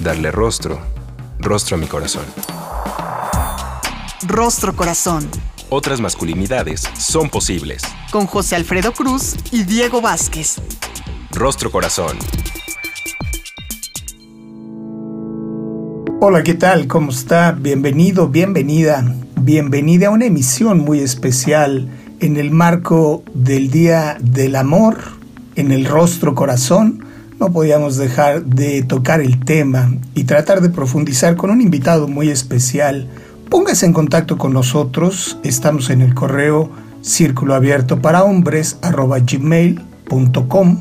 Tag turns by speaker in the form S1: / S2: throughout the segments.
S1: Darle rostro, rostro a mi corazón.
S2: Rostro Corazón.
S1: Otras masculinidades son posibles.
S2: Con José Alfredo Cruz y Diego Vázquez.
S1: Rostro Corazón.
S3: Hola, ¿qué tal? ¿Cómo está? Bienvenido, bienvenida. Bienvenida a una emisión muy especial en el marco del Día del Amor, en el Rostro Corazón. No podíamos dejar de tocar el tema y tratar de profundizar con un invitado muy especial. Póngase en contacto con nosotros. Estamos en el correo círculo abierto para hombres gmail.com,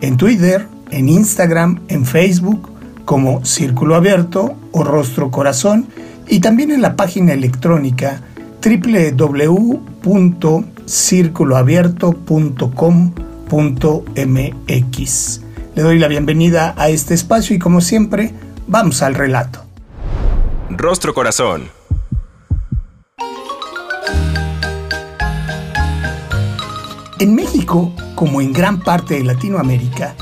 S3: en Twitter, en Instagram, en Facebook como Círculo Abierto o Rostro Corazón y también en la página electrónica www.circuloabierto.com.mx. Le doy la bienvenida a este espacio y como siempre, vamos al relato.
S1: Rostro Corazón.
S3: En México, como en gran parte de Latinoamérica,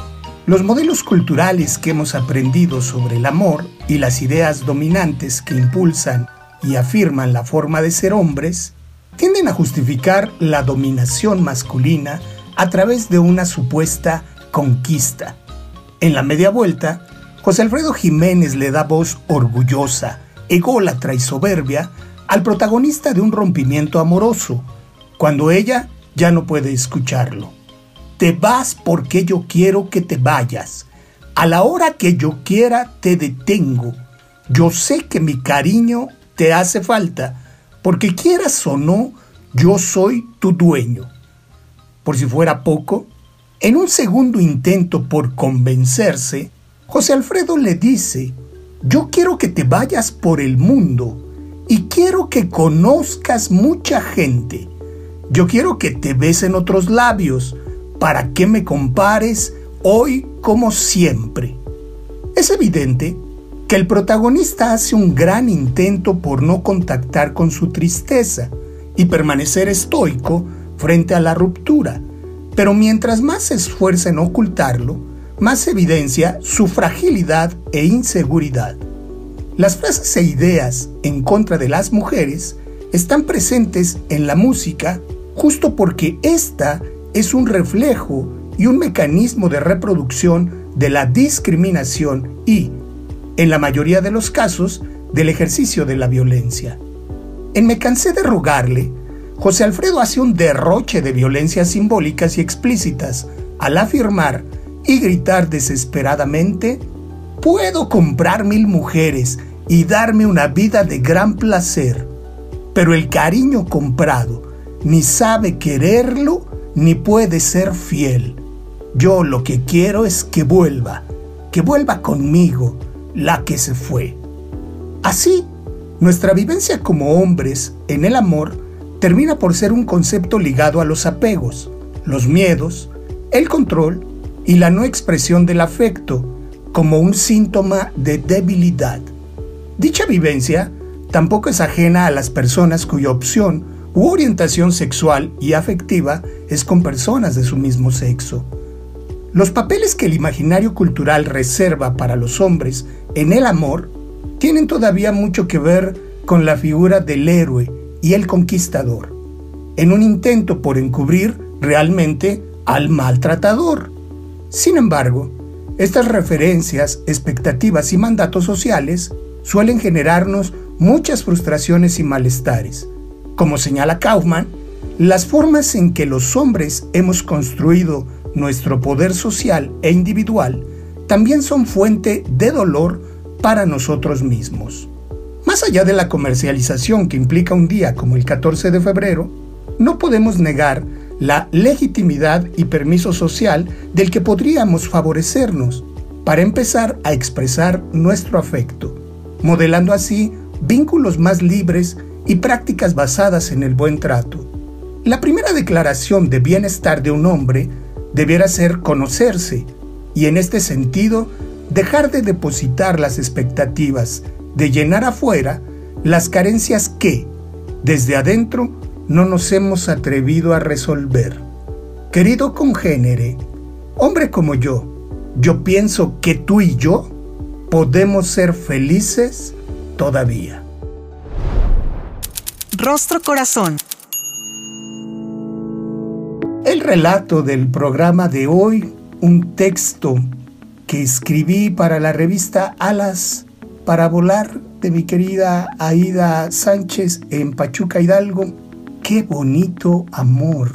S3: los modelos culturales que hemos aprendido sobre el amor y las ideas dominantes que impulsan y afirman la forma de ser hombres tienden a justificar la dominación masculina a través de una supuesta conquista. En la media vuelta, José Alfredo Jiménez le da voz orgullosa, ególatra y soberbia al protagonista de un rompimiento amoroso, cuando ella ya no puede escucharlo. Te vas porque yo quiero que te vayas. A la hora que yo quiera te detengo. Yo sé que mi cariño te hace falta, porque quieras o no, yo soy tu dueño. Por si fuera poco, en un segundo intento por convencerse, José Alfredo le dice, yo quiero que te vayas por el mundo y quiero que conozcas mucha gente. Yo quiero que te besen otros labios, para que me compares hoy como siempre. Es evidente que el protagonista hace un gran intento por no contactar con su tristeza y permanecer estoico frente a la ruptura, pero mientras más se esfuerza en ocultarlo, más evidencia su fragilidad e inseguridad. Las frases e ideas en contra de las mujeres están presentes en la música justo porque ésta es un reflejo y un mecanismo de reproducción de la discriminación y, en la mayoría de los casos, del ejercicio de la violencia. En Me cansé de rogarle, José Alfredo hace un derroche de violencias simbólicas y explícitas al afirmar y gritar desesperadamente, puedo comprar mil mujeres y darme una vida de gran placer, pero el cariño comprado ni sabe quererlo ni puede ser fiel. Yo lo que quiero es que vuelva, que vuelva conmigo la que se fue. Así, nuestra vivencia como hombres en el amor termina por ser un concepto ligado a los apegos, los miedos, el control y la no expresión del afecto como un síntoma de debilidad. Dicha vivencia tampoco es ajena a las personas cuya opción u orientación sexual y afectiva es con personas de su mismo sexo. Los papeles que el imaginario cultural reserva para los hombres en el amor tienen todavía mucho que ver con la figura del héroe y el conquistador, en un intento por encubrir realmente al maltratador. Sin embargo, estas referencias, expectativas y mandatos sociales suelen generarnos muchas frustraciones y malestares, como señala Kaufman, las formas en que los hombres hemos construido nuestro poder social e individual también son fuente de dolor para nosotros mismos. Más allá de la comercialización que implica un día como el 14 de febrero, no podemos negar la legitimidad y permiso social del que podríamos favorecernos para empezar a expresar nuestro afecto. modelando así vínculos más libres y prácticas basadas en el buen trato. La primera declaración de bienestar de un hombre debiera ser conocerse y en este sentido dejar de depositar las expectativas de llenar afuera las carencias que, desde adentro, no nos hemos atrevido a resolver. Querido congénere, hombre como yo, yo pienso que tú y yo podemos ser felices todavía.
S2: Rostro Corazón.
S3: El relato del programa de hoy, un texto que escribí para la revista Alas para volar de mi querida Aida Sánchez en Pachuca Hidalgo. Qué bonito amor.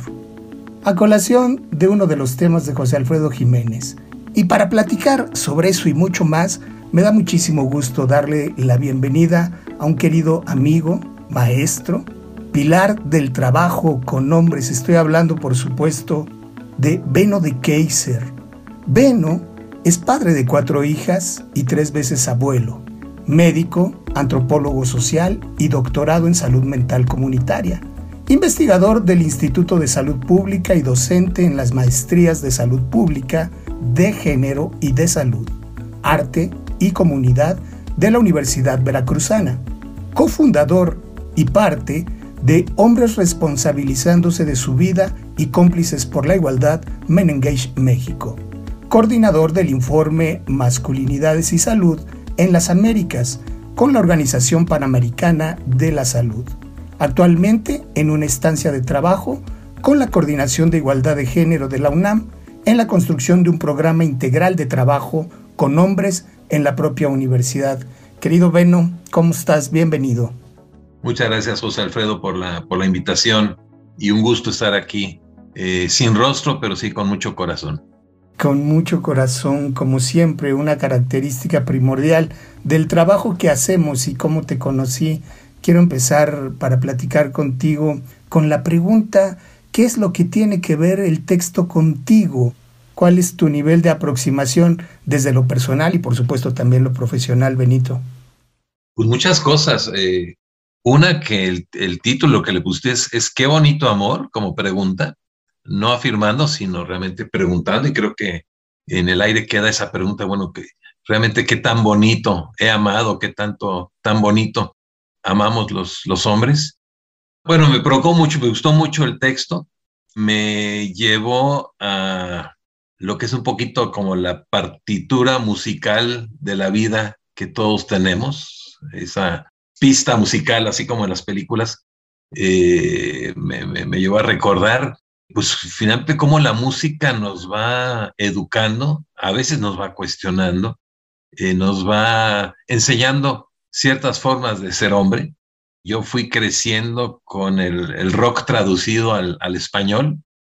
S3: A colación de uno de los temas de José Alfredo Jiménez. Y para platicar sobre eso y mucho más, me da muchísimo gusto darle la bienvenida a un querido amigo, maestro, pilar del trabajo con hombres. Estoy hablando, por supuesto, de Beno de Kaiser. Beno es padre de cuatro hijas y tres veces abuelo, médico, antropólogo social y doctorado en salud mental comunitaria, investigador del Instituto de Salud Pública y docente en las maestrías de salud pública, de género y de salud, arte y comunidad de la Universidad Veracruzana, cofundador y parte de Hombres Responsabilizándose de su Vida y Cómplices por la Igualdad Menengage México, coordinador del informe Masculinidades y Salud en las Américas con la Organización Panamericana de la Salud, actualmente en una estancia de trabajo con la Coordinación de Igualdad de Género de la UNAM en la construcción de un programa integral de trabajo con hombres en la propia universidad. Querido Beno, ¿cómo estás? Bienvenido.
S4: Muchas gracias, José Alfredo, por la, por la invitación y un gusto estar aquí, eh, sin rostro, pero sí con mucho corazón.
S3: Con mucho corazón, como siempre, una característica primordial del trabajo que hacemos y cómo te conocí. Quiero empezar para platicar contigo con la pregunta, ¿qué es lo que tiene que ver el texto contigo? ¿Cuál es tu nivel de aproximación desde lo personal y por supuesto también lo profesional, Benito?
S4: Pues muchas cosas. Eh, una que el, título que le puse es, Qué bonito amor, como pregunta, no afirmando, sino realmente preguntando y creo que en el aire queda esa pregunta, bueno, que realmente qué tan bonito he amado, qué tanto, tan bonito amamos los, los hombres. Bueno, me provocó mucho, me gustó mucho el texto, me llevó a lo que es un poquito como la partitura musical de la vida que todos tenemos, esa pista musical, así como en las películas, eh, me, llevó a recordar, pues finalmente cómo la música nos va educando, a veces nos va cuestionando, eh, nos va enseñando ciertas formas de ser hombre. Yo fui creciendo con el, rock traducido al, español,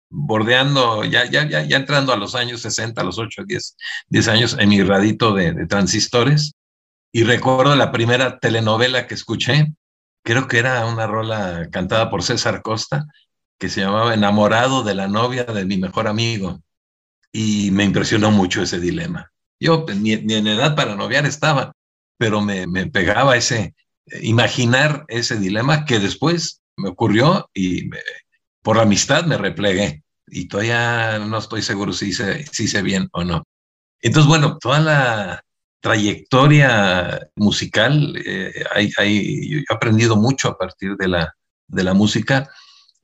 S4: bordeando, ya, ya, ya, ya entrando a los años 60, a los 8, 10, 10 años en mi radito de, transistores. Y recuerdo la primera telenovela que escuché, creo que era una rola cantada por César Costa, que se llamaba Enamorado de la novia de mi mejor amigo. Y me impresionó mucho ese dilema. Yo pues, ni, ni en edad para noviar estaba, pero me, me pegaba ese, imaginar ese dilema que después me ocurrió y por la amistad me replegué y todavía no estoy seguro si hice, si hice bien o no. Entonces, bueno, toda la trayectoria musical, eh, he aprendido mucho a partir de la, de la música.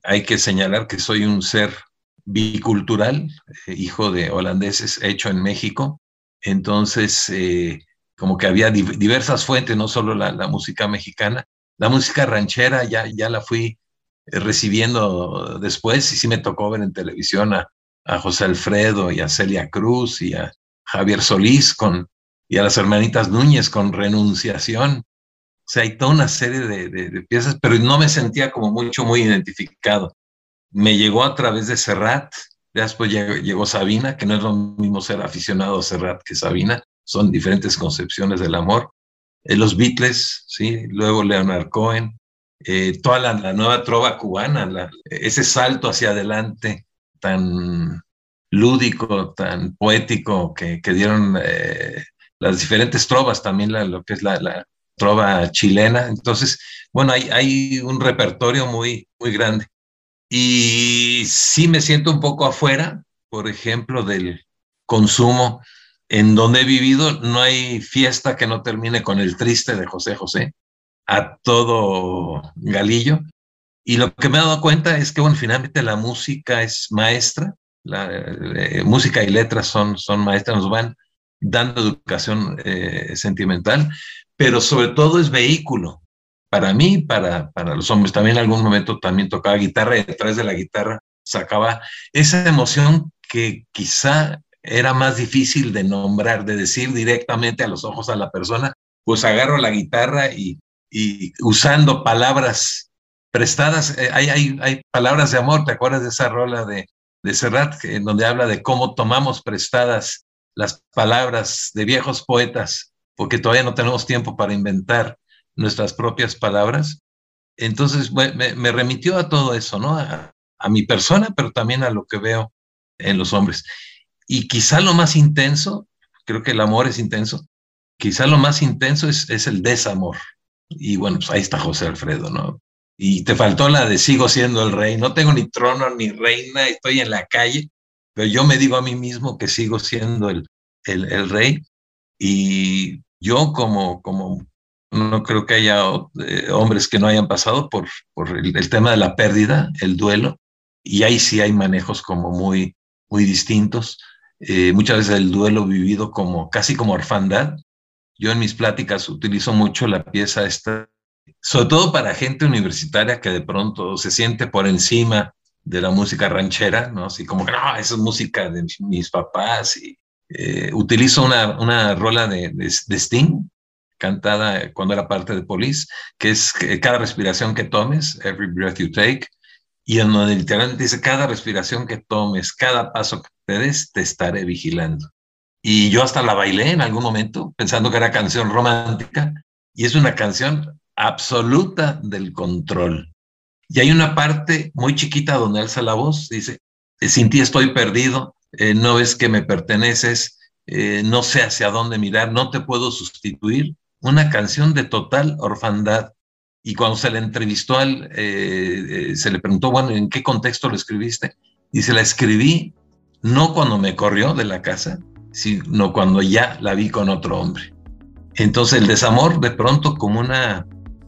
S4: Hay que señalar que soy un ser bicultural, eh, hijo de holandeses, hecho en México. Entonces, eh, como que había diversas fuentes, no solo la, música mexicana. La música ranchera ya, ya la fui eh, recibiendo después, y sí me tocó ver en televisión a, José Alfredo y a Celia Cruz y a Javier Solís con, y a las hermanitas Núñez con renunciación. O sea, hay toda una serie de, piezas, pero no me sentía como mucho, muy identificado. Me llegó a través de Serrat, después llegó, Sabina, que no es lo mismo ser aficionado a Serrat que Sabina, son diferentes concepciones del amor. Eh, los Beatles, ¿sí? luego Leonard Cohen, eh, toda la, nueva trova cubana, ese salto hacia adelante tan lúdico, tan poético que, dieron eh, las diferentes trovas, también lo que es la, trova chilena. Entonces, bueno, hay, hay un repertorio muy, muy grande. Y sí me siento un poco afuera, por ejemplo, del consumo. En donde he vivido no hay fiesta que no termine con el triste de José José, a todo galillo. Y lo que me he dado cuenta es que, bueno, finalmente la música es maestra, la eh, música y letras son, son maestras, nos van dando educación eh, sentimental, pero sobre todo es vehículo. Para mí, para, para los hombres, también en algún momento también tocaba guitarra y detrás de la guitarra sacaba esa emoción que quizá era más difícil de nombrar, de decir directamente a los ojos a la persona, pues agarro la guitarra y, y usando palabras prestadas, eh, hay, hay, hay, palabras de amor, ¿te acuerdas de esa rola de, de Serrat, en donde habla de cómo tomamos prestadas las palabras de viejos poetas, porque todavía no tenemos tiempo para inventar nuestras propias palabras? Entonces me, remitió a todo eso, ¿no? A, mi persona, pero también a lo que veo en los hombres. Y quizá lo más intenso, creo que el amor es intenso, quizá lo más intenso es, es el desamor. Y bueno, pues ahí está José Alfredo, ¿no? Y te faltó la de sigo siendo el rey, no tengo ni trono ni reina, estoy en la calle, pero yo me digo a mí mismo que sigo siendo el, el rey. Y yo como, como no creo que haya eh, hombres que no hayan pasado por, por el, tema de la pérdida, el duelo, y ahí sí hay manejos como muy, muy distintos. Eh, muchas veces el duelo vivido como casi como orfandad. Yo en mis pláticas utilizo mucho la pieza esta, sobre todo para gente universitaria que de pronto se siente por encima de la música ranchera, ¿no? Así como que no, esa es música de mis papás. Y, eh, utilizo una, una rola de, de, Sting, cantada cuando era parte de Police, que es cada respiración que tomes, every breath you take, y en donde literalmente dice, cada respiración que tomes, cada paso que te des, te estaré vigilando. Y yo hasta la bailé en algún momento, pensando que era canción romántica, y es una canción absoluta del control. Y hay una parte muy chiquita donde alza la voz, dice, sin ti estoy perdido, eh, no ves que me perteneces, eh, no sé hacia dónde mirar, no te puedo sustituir. Una canción de total orfandad y cuando se le entrevistó, al, eh, se le preguntó, bueno, ¿en qué contexto lo escribiste? Y se la escribí no cuando me corrió de la casa, sino cuando ya la vi con otro hombre. Entonces el desamor de pronto como una,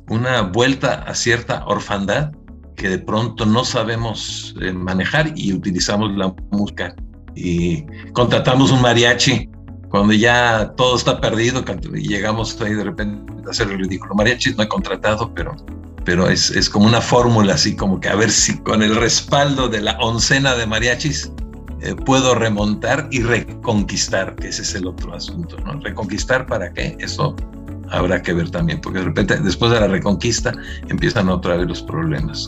S4: una vuelta a cierta orfandad que de pronto no sabemos manejar y utilizamos la música y contratamos un mariachi cuando ya todo está perdido y llegamos ahí de repente a hacer el ridículo. Mariachis no he contratado, pero, pero es, es como una fórmula así como que a ver si con el respaldo de la oncena de mariachis eh, puedo remontar y reconquistar, que ese es el otro asunto, ¿no? Reconquistar para qué, eso habrá que ver también, porque de repente después de la reconquista empiezan otra vez los problemas.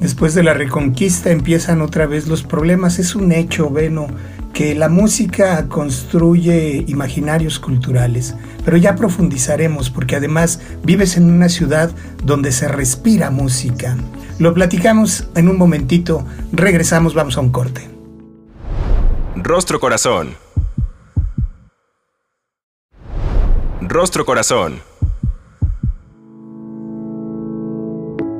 S3: Después de la reconquista empiezan otra vez los problemas, es un hecho, Beno que la música construye imaginarios culturales, pero ya profundizaremos porque además vives en una ciudad donde se respira música. Lo platicamos en un momentito, regresamos, vamos a un corte.
S1: Rostro Corazón. Rostro Corazón.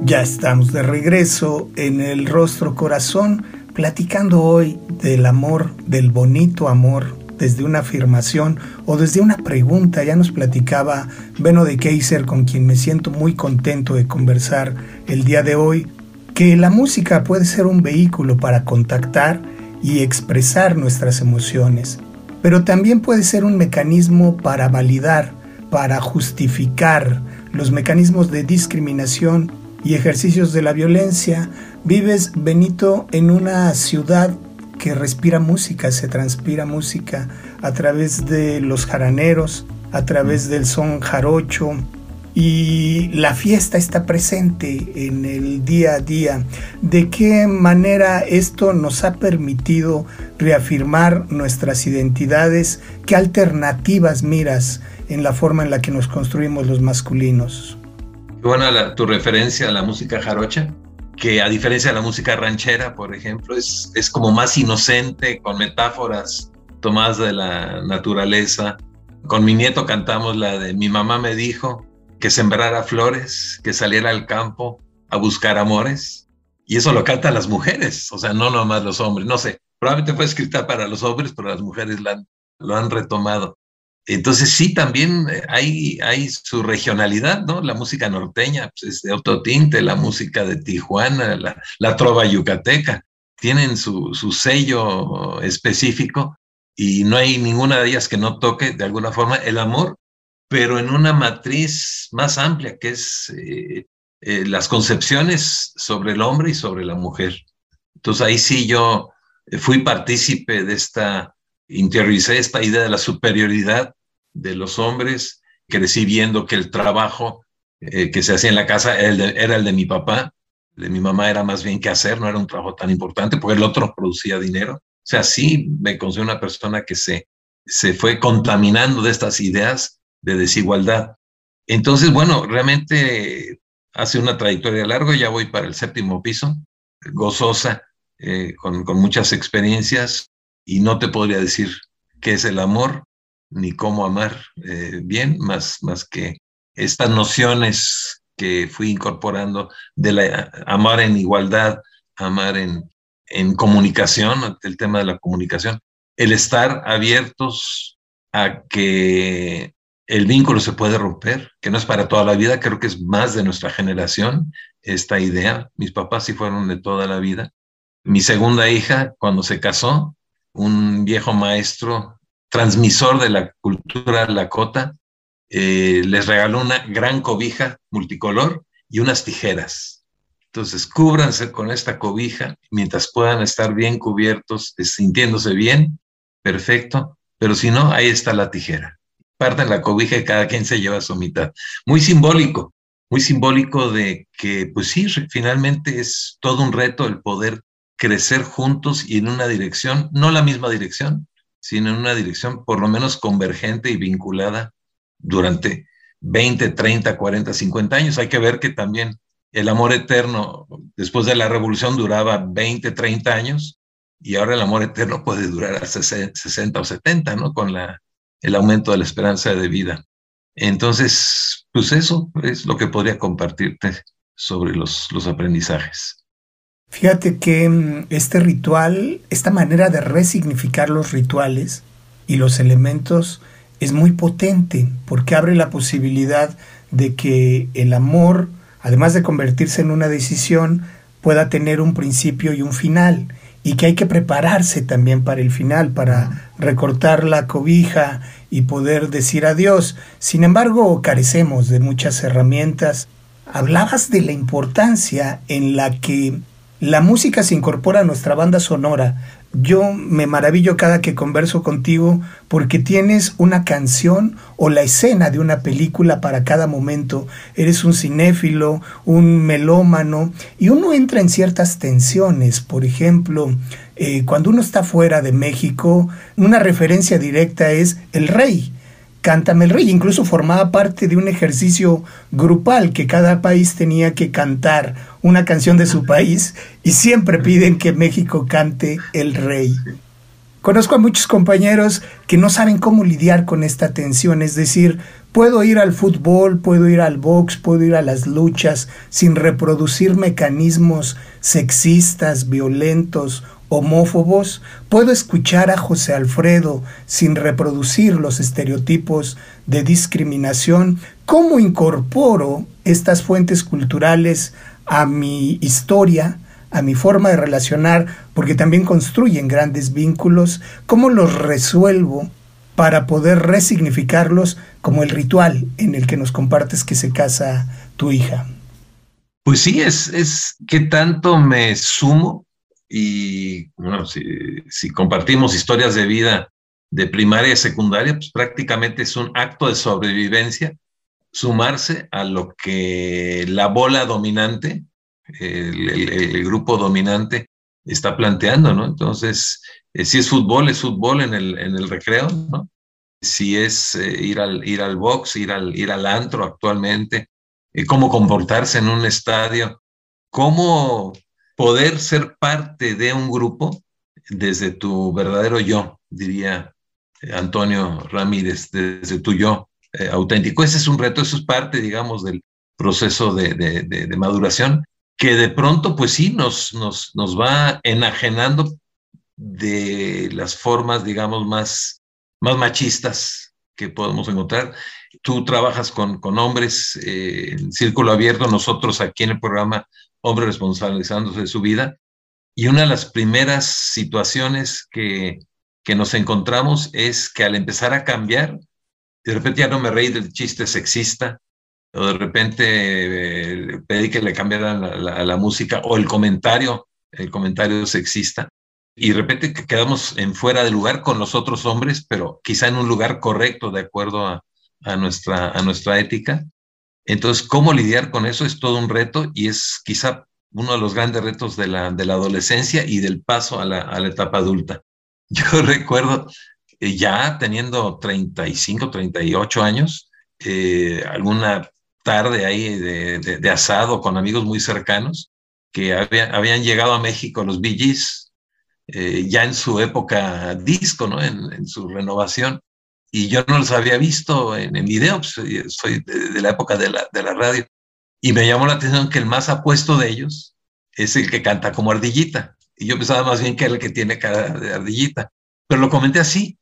S3: Ya estamos de regreso en el Rostro Corazón platicando hoy del amor, del bonito amor, desde una afirmación o desde una pregunta. Ya nos platicaba Beno de Kaiser, con quien me siento muy contento de conversar el día de hoy, que la música puede ser un vehículo para contactar y expresar nuestras emociones, pero también puede ser un mecanismo para validar, para justificar los mecanismos de discriminación y ejercicios de la violencia Vives, Benito, en una ciudad que respira música, se transpira música a través de los jaraneros, a través del son jarocho, y la fiesta está presente en el día a día. ¿De qué manera esto nos ha permitido reafirmar nuestras identidades? ¿Qué alternativas miras en la forma en la que nos construimos los masculinos?
S4: Bueno, la, tu referencia a la música jarocha, que a diferencia de la música ranchera, por ejemplo, es, es como más inocente, con metáforas tomadas de la naturaleza. Con mi nieto cantamos la de Mi mamá me dijo, que sembrara flores, que saliera al campo a buscar amores. Y eso lo cantan las mujeres, o sea, no nomás los hombres, no sé, probablemente fue escrita para los hombres, pero las mujeres lo han retomado. Entonces sí, también eh, hay, su regionalidad, ¿no? La música norteña pues, es de otro tinte, la música de Tijuana, la, trova yucateca, tienen su, su, sello específico y no hay ninguna de ellas que no toque de alguna forma el amor, pero en una matriz más amplia, que es eh, eh, las concepciones sobre el hombre y sobre la mujer. Entonces ahí sí yo fui partícipe de esta interioricé esta idea de la superioridad de los hombres, crecí viendo que el trabajo eh, que se hacía en la casa era el, de, mi papá, de mi mamá era más bien que hacer, no era un trabajo tan importante, porque el otro producía dinero. O sea, sí me considero una persona que se, se fue contaminando de estas ideas de desigualdad. Entonces, bueno, realmente hace una trayectoria larga, ya voy para el séptimo piso, gozosa, eh, con, con muchas experiencias, y no te podría decir qué es el amor ni cómo amar eh, bien, más, más que estas nociones que fui incorporando de la, amar en igualdad, amar en, en comunicación, el tema de la comunicación, el estar abiertos a que el vínculo se puede romper, que no es para toda la vida, creo que es más de nuestra generación esta idea. Mis papás sí fueron de toda la vida. Mi segunda hija, cuando se casó, un viejo maestro, transmisor de la cultura lakota, eh, les regaló una gran cobija multicolor y unas tijeras. Entonces, cúbranse con esta cobija mientras puedan estar bien cubiertos, sintiéndose bien, perfecto, pero si no, ahí está la tijera. Parten la cobija y cada quien se lleva su mitad. Muy simbólico, muy simbólico de que, pues sí, finalmente es todo un reto el poder crecer juntos y en una dirección, no la misma dirección, sino en una dirección por lo menos convergente y vinculada durante 20, 30, 40, 50 años. Hay que ver que también el amor eterno después de la revolución duraba 20, 30 años y ahora el amor eterno puede durar hasta 60 o 70, ¿no? Con la, el aumento de la esperanza de vida. Entonces, pues eso es lo que podría compartirte sobre los, los aprendizajes.
S3: Fíjate que mm, este ritual, esta manera de resignificar los rituales y los elementos es muy potente porque abre la posibilidad de que el amor, además de convertirse en una decisión, pueda tener un principio y un final y que hay que prepararse también para el final, para recortar la cobija y poder decir adiós. Sin embargo, carecemos de muchas herramientas. Hablabas de la importancia en la que la música se incorpora a nuestra banda sonora. Yo me maravillo cada que converso contigo porque tienes una canción o la escena de una película para cada momento. Eres un cinéfilo, un melómano y uno entra en ciertas tensiones. Por ejemplo, eh, cuando uno está fuera de México, una referencia directa es El Rey Cántame el Rey. Incluso formaba parte de un ejercicio grupal que cada país tenía que cantar una canción de su país y siempre piden que México cante el Rey. Conozco a muchos compañeros que no saben cómo lidiar con esta tensión, es decir, puedo ir al fútbol, puedo ir al box, puedo ir a las luchas sin reproducir mecanismos sexistas, violentos homófobos, puedo escuchar a José Alfredo sin reproducir los estereotipos de discriminación, cómo incorporo estas fuentes culturales a mi historia, a mi forma de relacionar, porque también construyen grandes vínculos, cómo los resuelvo para poder resignificarlos como el ritual en el que nos compartes que se casa tu hija.
S4: Pues sí, es, es que tanto me sumo y bueno, si, compartimos historias de vida de primaria y secundaria, pues prácticamente es un acto de sobrevivencia sumarse a lo que la bola dominante, el, grupo dominante está planteando, ¿no? Entonces, eh, si es fútbol, es fútbol en el, en el recreo, ¿no? Si es eh, ir, al, ir al box, ir al, ir al antro actualmente, eh, cómo comportarse en un estadio, cómo poder ser parte de un grupo desde tu verdadero yo, diría Antonio Ramírez, desde tu yo, eh, auténtico. Ese es un reto, eso es parte, digamos, del proceso de, de, maduración, que de pronto, pues sí, nos, nos, nos va enajenando de las formas, digamos, más, más machistas que podemos encontrar. Tú trabajas con, con hombres eh, en círculo abierto, nosotros aquí en el programa Hombre Responsabilizándose de su vida, y una de las primeras situaciones que, que nos encontramos es que al empezar a cambiar, de repente ya no me reí del chiste sexista, o de repente eh, pedí que le cambiaran la, música, o el comentario, el comentario sexista, y de repente quedamos en fuera de lugar con los otros hombres, pero quizá en un lugar correcto de acuerdo a, a, nuestra, a nuestra ética. Entonces, ¿cómo lidiar con eso? Es todo un reto y es quizá uno de los grandes retos de la, de la adolescencia y del paso a la, a la etapa adulta. Yo recuerdo eh, ya teniendo 35, 38 años, eh, alguna tarde ahí de, asado con amigos muy cercanos que habían llegado a México los Bee eh, ya en su época disco, ¿no? En, en, su renovación. Y yo no los había visto en, en video, pues, soy de, de, la época de la, de la radio. Y me llamó la atención que el más apuesto de ellos es el que canta como ardillita. Y yo pensaba más bien que era el que tiene cara de ardillita. Pero lo comenté así.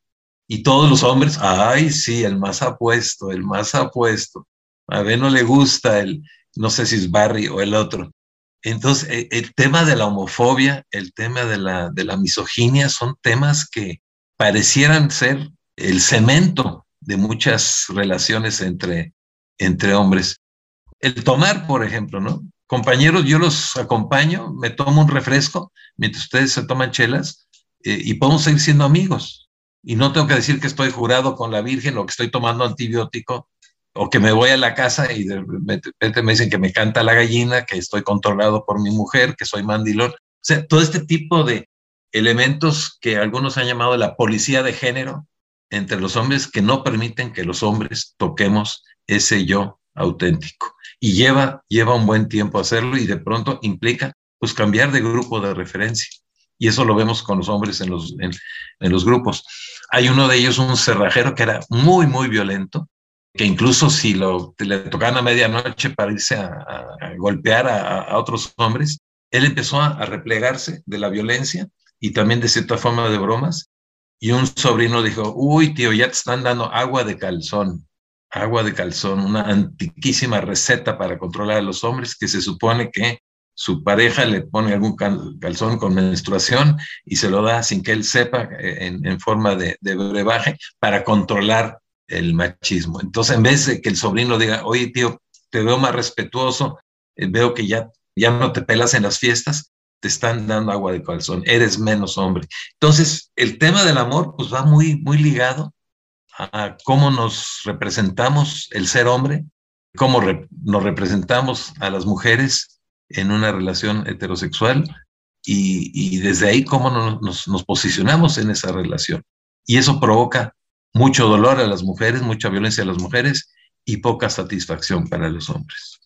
S4: Y todos los hombres, ay, sí, el más apuesto, el más apuesto. A ver, no le gusta el, no sé si es Barry o el otro. Entonces, e, el, tema de la homofobia, el tema de la, de la misoginia son temas que parecieran ser el cemento de muchas relaciones entre, entre hombres. El tomar, por ejemplo, ¿no? Compañeros, yo los acompaño, me tomo un refresco mientras ustedes se toman chelas eh, y podemos seguir siendo amigos. Y no tengo que decir que estoy jurado con la Virgen o que estoy tomando antibiótico o que me voy a la casa y de repente me dicen que me canta la gallina, que estoy controlado por mi mujer, que soy mandilón. O sea, todo este tipo de elementos que algunos han llamado la policía de género entre los hombres que no permiten que los hombres toquemos ese yo auténtico. Y lleva, lleva un buen tiempo hacerlo y de pronto implica pues cambiar de grupo de referencia. Y eso lo vemos con los hombres en los, grupos. Hay uno de ellos, un cerrajero, que era muy, muy violento, que incluso si lo, le tocaban a medianoche para irse a, golpear a, a, otros hombres, él empezó a, replegarse de la violencia y también de cierta forma de bromas. Y un sobrino dijo, uy, tío, ya te están dando agua de calzón, agua de calzón, una antiquísima receta para controlar a los hombres que se supone que su pareja le pone algún calzón con menstruación y se lo da sin que él sepa eh, en, forma de, de, brebaje para controlar el machismo. Entonces, en vez de que el sobrino diga, oye tío, te veo más respetuoso, eh, veo que ya, ya no te pelas en las fiestas, te están dando agua de calzón, eres menos hombre. Entonces, el tema del amor pues va muy, muy ligado a cómo nos representamos el ser hombre, cómo nos representamos a las mujeres en una relación heterosexual y, desde ahí cómo nos, posicionamos en esa relación. Y eso provoca mucho dolor a las mujeres, mucha violencia a las mujeres y poca satisfacción para los hombres.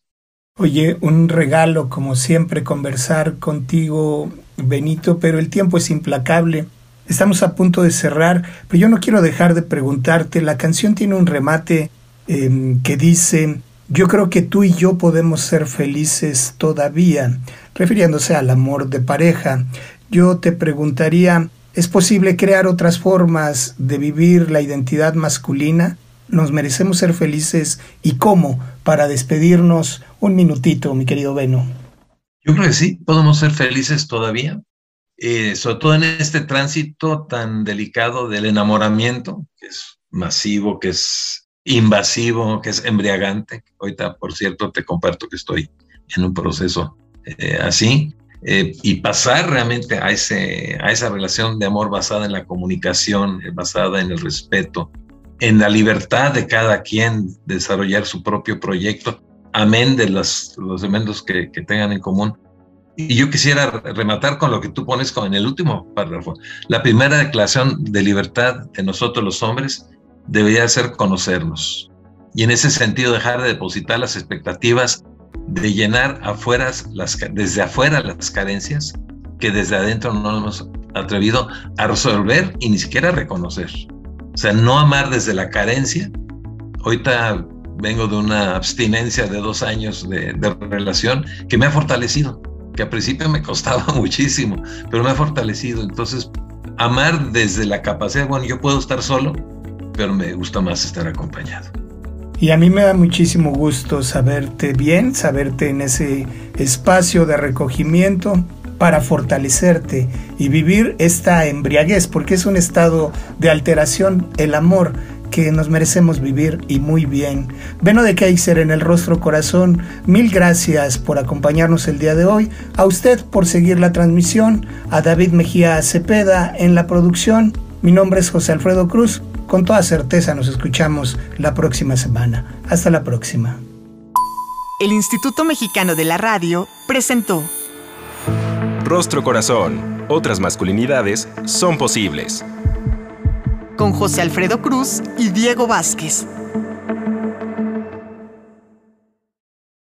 S3: Oye, un regalo como siempre conversar contigo, Benito, pero el tiempo es implacable. Estamos a punto de cerrar, pero yo no quiero dejar de preguntarte, la canción tiene un remate eh, que dice, yo creo que tú y yo podemos ser felices todavía, refiriéndose al amor de pareja. Yo te preguntaría, ¿es posible crear otras formas de vivir la identidad masculina? ¿Nos merecemos ser felices? ¿Y cómo? Para despedirnos, un minutito, mi querido Beno.
S4: Yo creo que sí, podemos ser felices todavía, eh, sobre todo en este tránsito tan delicado del enamoramiento, que es masivo, que es invasivo, que es embriagante. Ahorita, por cierto, te comparto que estoy en un proceso eh, así. Eh, y pasar realmente a, ese, a esa relación de amor basada en la comunicación, eh, basada en el respeto, en la libertad de cada quien desarrollar su propio proyecto, amén de los, los elementos que, que tengan en común. Y yo quisiera rematar con lo que tú pones en el último párrafo. La primera declaración de libertad de nosotros los hombres debería ser conocernos. Y en ese sentido dejar de depositar las expectativas de llenar afuera desde afuera las carencias que desde adentro no hemos atrevido a resolver y ni siquiera reconocer. O sea, no amar desde la carencia ahorita vengo de una abstinencia de dos años de, de relación que me ha fortalecido, que al principio me costaba muchísimo, pero me ha fortalecido. Entonces, amar desde la capacidad, bueno, yo puedo estar solo, pero me gusta más estar acompañado.
S3: Y a mí me da muchísimo gusto saberte bien, saberte en ese espacio de recogimiento para fortalecerte y vivir esta embriaguez, porque es un estado de alteración, el amor que nos merecemos vivir y muy bien. Beno de Kaiser en el rostro corazón, mil gracias por acompañarnos el día de hoy, a usted por seguir la transmisión, a David Mejía Cepeda en la producción. Mi nombre es José Alfredo Cruz. Con toda certeza nos escuchamos la próxima semana. Hasta la próxima.
S2: El Instituto Mexicano de la Radio presentó
S1: Rostro Corazón. Otras masculinidades son posibles.
S2: con José Alfredo Cruz y Diego Vázquez.